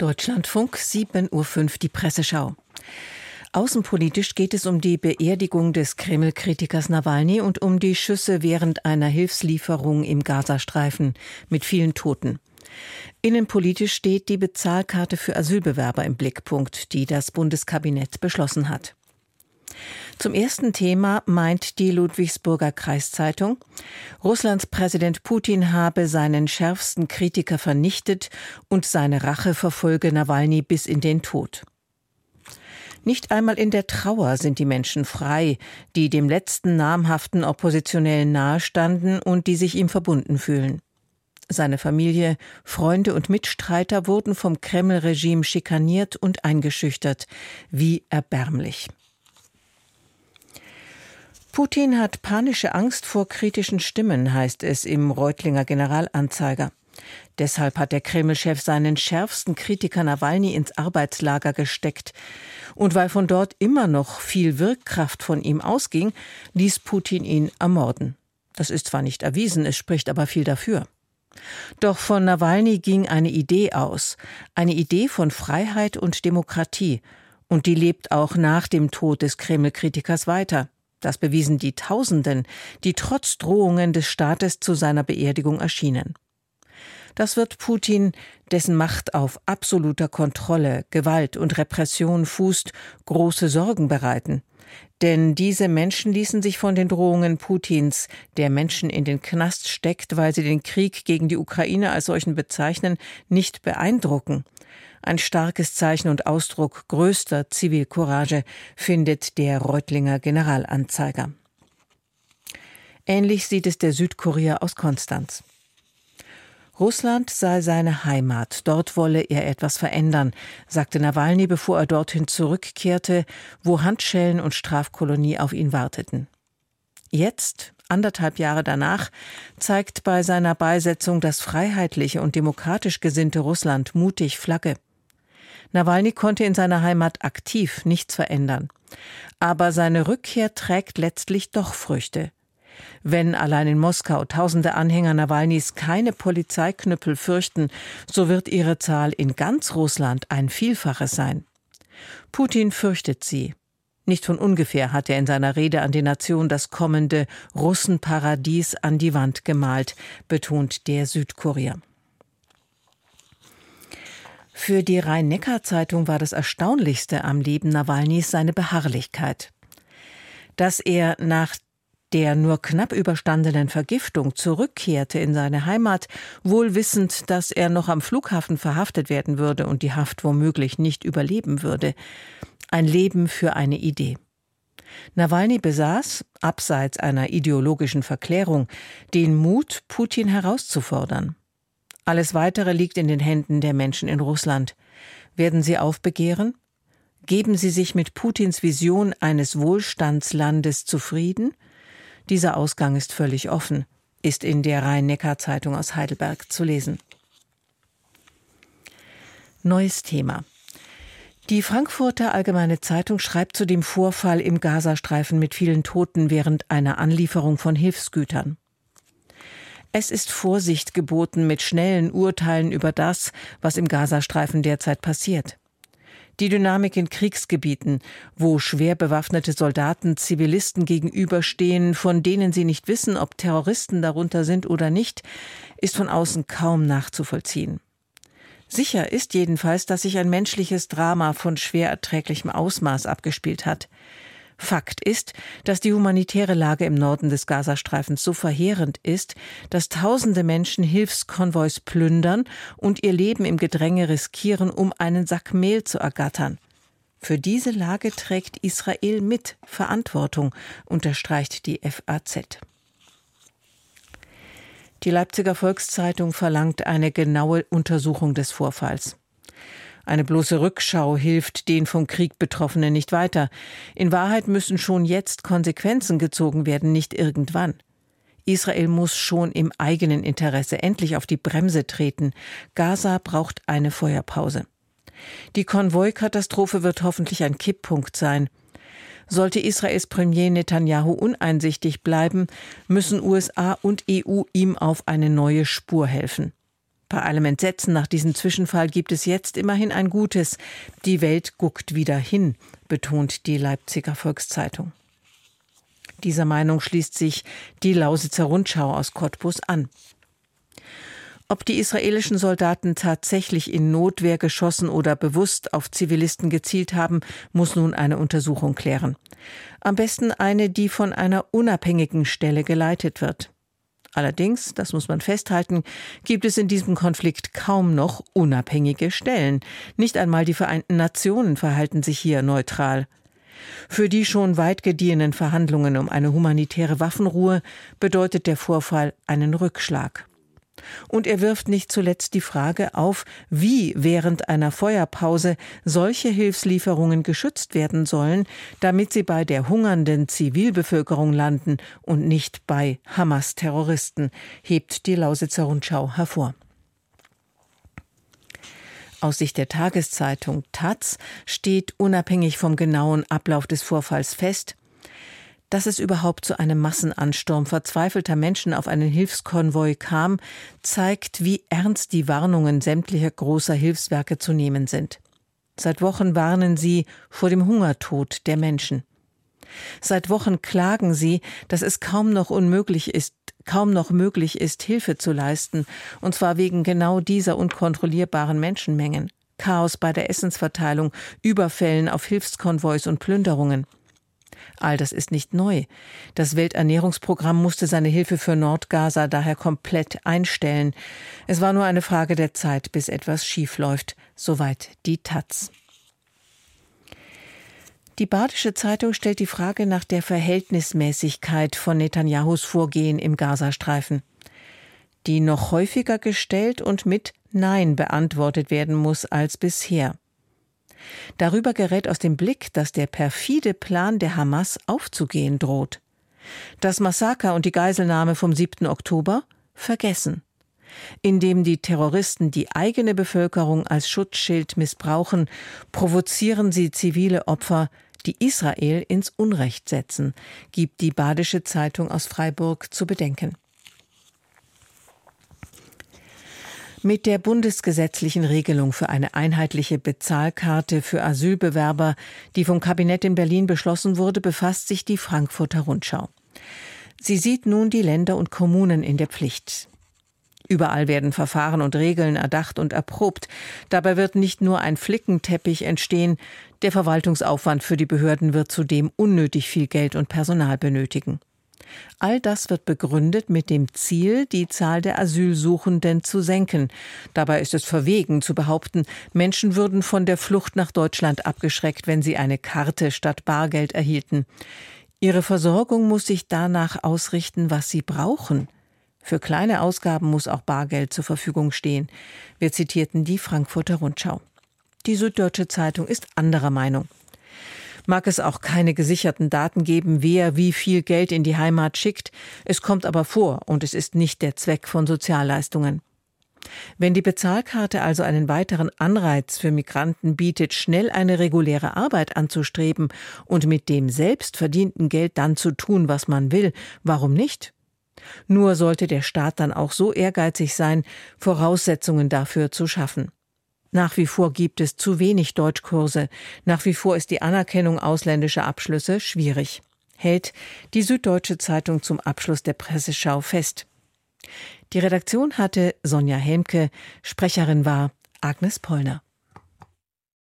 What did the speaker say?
Deutschlandfunk 7.05 Uhr die Presseschau. Außenpolitisch geht es um die Beerdigung des Kreml-Kritikers Nawalny und um die Schüsse während einer Hilfslieferung im Gazastreifen mit vielen Toten. Innenpolitisch steht die Bezahlkarte für Asylbewerber im Blickpunkt, die das Bundeskabinett beschlossen hat. Zum ersten Thema meint die Ludwigsburger Kreiszeitung, Russlands Präsident Putin habe seinen schärfsten Kritiker vernichtet und seine Rache verfolge Nawalny bis in den Tod. Nicht einmal in der Trauer sind die Menschen frei, die dem letzten namhaften Oppositionellen nahestanden und die sich ihm verbunden fühlen. Seine Familie, Freunde und Mitstreiter wurden vom Kreml-Regime schikaniert und eingeschüchtert. Wie erbärmlich. Putin hat panische Angst vor kritischen Stimmen, heißt es im Reutlinger Generalanzeiger. Deshalb hat der Kreml-Chef seinen schärfsten Kritiker Nawalny ins Arbeitslager gesteckt. Und weil von dort immer noch viel Wirkkraft von ihm ausging, ließ Putin ihn ermorden. Das ist zwar nicht erwiesen, es spricht aber viel dafür. Doch von Nawalny ging eine Idee aus, eine Idee von Freiheit und Demokratie, und die lebt auch nach dem Tod des Kreml-Kritikers weiter. Das bewiesen die Tausenden, die trotz Drohungen des Staates zu seiner Beerdigung erschienen. Das wird Putin, dessen Macht auf absoluter Kontrolle, Gewalt und Repression fußt, große Sorgen bereiten. Denn diese Menschen ließen sich von den Drohungen Putins, der Menschen in den Knast steckt, weil sie den Krieg gegen die Ukraine als solchen bezeichnen, nicht beeindrucken. Ein starkes Zeichen und Ausdruck größter Zivilcourage findet der Reutlinger Generalanzeiger. Ähnlich sieht es der Südkurier aus Konstanz. Russland sei seine Heimat, dort wolle er etwas verändern, sagte Nawalny, bevor er dorthin zurückkehrte, wo Handschellen und Strafkolonie auf ihn warteten. Jetzt, anderthalb Jahre danach, zeigt bei seiner Beisetzung das freiheitliche und demokratisch gesinnte Russland mutig Flagge. Nawalny konnte in seiner Heimat aktiv nichts verändern. Aber seine Rückkehr trägt letztlich doch Früchte. Wenn allein in Moskau tausende Anhänger Nawalnys keine Polizeiknüppel fürchten, so wird ihre Zahl in ganz Russland ein Vielfaches sein. Putin fürchtet sie. Nicht von ungefähr hat er in seiner Rede an die Nation das kommende Russenparadies an die Wand gemalt, betont der Südkurier. Für die Rhein-Neckar-Zeitung war das Erstaunlichste am Leben Nawalnys seine Beharrlichkeit. Dass er nach der nur knapp überstandenen Vergiftung zurückkehrte in seine Heimat, wohl wissend, dass er noch am Flughafen verhaftet werden würde und die Haft womöglich nicht überleben würde. Ein Leben für eine Idee. Nawalny besaß, abseits einer ideologischen Verklärung, den Mut, Putin herauszufordern. Alles Weitere liegt in den Händen der Menschen in Russland. Werden sie aufbegehren? Geben sie sich mit Putins Vision eines Wohlstandslandes zufrieden? Dieser Ausgang ist völlig offen, ist in der Rhein-Neckar-Zeitung aus Heidelberg zu lesen. Neues Thema. Die Frankfurter Allgemeine Zeitung schreibt zu dem Vorfall im Gazastreifen mit vielen Toten während einer Anlieferung von Hilfsgütern. Es ist Vorsicht geboten mit schnellen Urteilen über das, was im Gazastreifen derzeit passiert. Die Dynamik in Kriegsgebieten, wo schwer bewaffnete Soldaten Zivilisten gegenüberstehen, von denen sie nicht wissen, ob Terroristen darunter sind oder nicht, ist von außen kaum nachzuvollziehen. Sicher ist jedenfalls, dass sich ein menschliches Drama von schwer erträglichem Ausmaß abgespielt hat. Fakt ist, dass die humanitäre Lage im Norden des Gazastreifens so verheerend ist, dass tausende Menschen Hilfskonvois plündern und ihr Leben im Gedränge riskieren, um einen Sack Mehl zu ergattern. Für diese Lage trägt Israel mit Verantwortung, unterstreicht die FAZ. Die Leipziger Volkszeitung verlangt eine genaue Untersuchung des Vorfalls. Eine bloße Rückschau hilft den vom Krieg Betroffenen nicht weiter. In Wahrheit müssen schon jetzt Konsequenzen gezogen werden, nicht irgendwann. Israel muss schon im eigenen Interesse endlich auf die Bremse treten. Gaza braucht eine Feuerpause. Die Konvoikatastrophe wird hoffentlich ein Kipppunkt sein. Sollte Israels Premier Netanyahu uneinsichtig bleiben, müssen USA und EU ihm auf eine neue Spur helfen. Bei allem Entsetzen nach diesem Zwischenfall gibt es jetzt immerhin ein Gutes. Die Welt guckt wieder hin, betont die Leipziger Volkszeitung. Dieser Meinung schließt sich die Lausitzer Rundschau aus Cottbus an. Ob die israelischen Soldaten tatsächlich in Notwehr geschossen oder bewusst auf Zivilisten gezielt haben, muss nun eine Untersuchung klären. Am besten eine, die von einer unabhängigen Stelle geleitet wird. Allerdings, das muss man festhalten, gibt es in diesem Konflikt kaum noch unabhängige Stellen. Nicht einmal die Vereinten Nationen verhalten sich hier neutral. Für die schon weit gediehenen Verhandlungen um eine humanitäre Waffenruhe bedeutet der Vorfall einen Rückschlag. Und er wirft nicht zuletzt die Frage auf, wie während einer Feuerpause solche Hilfslieferungen geschützt werden sollen, damit sie bei der hungernden Zivilbevölkerung landen und nicht bei Hamas-Terroristen, hebt die Lausitzer Rundschau hervor. Aus Sicht der Tageszeitung Taz steht unabhängig vom genauen Ablauf des Vorfalls fest, dass es überhaupt zu einem Massenansturm verzweifelter Menschen auf einen Hilfskonvoi kam, zeigt, wie ernst die Warnungen sämtlicher großer Hilfswerke zu nehmen sind. Seit Wochen warnen sie vor dem Hungertod der Menschen. Seit Wochen klagen sie, dass es kaum noch unmöglich ist, kaum noch möglich ist, Hilfe zu leisten, und zwar wegen genau dieser unkontrollierbaren Menschenmengen. Chaos bei der Essensverteilung, Überfällen auf Hilfskonvois und Plünderungen. All das ist nicht neu. Das Welternährungsprogramm musste seine Hilfe für Nordgaza daher komplett einstellen. Es war nur eine Frage der Zeit, bis etwas schiefläuft. Soweit die Taz. Die Badische Zeitung stellt die Frage nach der Verhältnismäßigkeit von Netanyahus Vorgehen im Gazastreifen, die noch häufiger gestellt und mit Nein beantwortet werden muss als bisher. Darüber gerät aus dem Blick, dass der perfide Plan der Hamas aufzugehen droht. Das Massaker und die Geiselnahme vom 7. Oktober vergessen. Indem die Terroristen die eigene Bevölkerung als Schutzschild missbrauchen, provozieren sie zivile Opfer, die Israel ins Unrecht setzen, gibt die Badische Zeitung aus Freiburg zu bedenken. Mit der bundesgesetzlichen Regelung für eine einheitliche Bezahlkarte für Asylbewerber, die vom Kabinett in Berlin beschlossen wurde, befasst sich die Frankfurter Rundschau. Sie sieht nun die Länder und Kommunen in der Pflicht. Überall werden Verfahren und Regeln erdacht und erprobt. Dabei wird nicht nur ein Flickenteppich entstehen, der Verwaltungsaufwand für die Behörden wird zudem unnötig viel Geld und Personal benötigen. All das wird begründet mit dem Ziel, die Zahl der Asylsuchenden zu senken. Dabei ist es verwegen zu behaupten, Menschen würden von der Flucht nach Deutschland abgeschreckt, wenn sie eine Karte statt Bargeld erhielten. Ihre Versorgung muss sich danach ausrichten, was sie brauchen. Für kleine Ausgaben muss auch Bargeld zur Verfügung stehen. Wir zitierten die Frankfurter Rundschau. Die Süddeutsche Zeitung ist anderer Meinung mag es auch keine gesicherten Daten geben, wer wie viel Geld in die Heimat schickt. Es kommt aber vor und es ist nicht der Zweck von Sozialleistungen. Wenn die Bezahlkarte also einen weiteren Anreiz für Migranten bietet, schnell eine reguläre Arbeit anzustreben und mit dem selbst verdienten Geld dann zu tun, was man will, warum nicht? Nur sollte der Staat dann auch so ehrgeizig sein, Voraussetzungen dafür zu schaffen. Nach wie vor gibt es zu wenig Deutschkurse. Nach wie vor ist die Anerkennung ausländischer Abschlüsse schwierig. Hält die Süddeutsche Zeitung zum Abschluss der Presseschau fest. Die Redaktion hatte Sonja Helmke, Sprecherin war Agnes Pollner.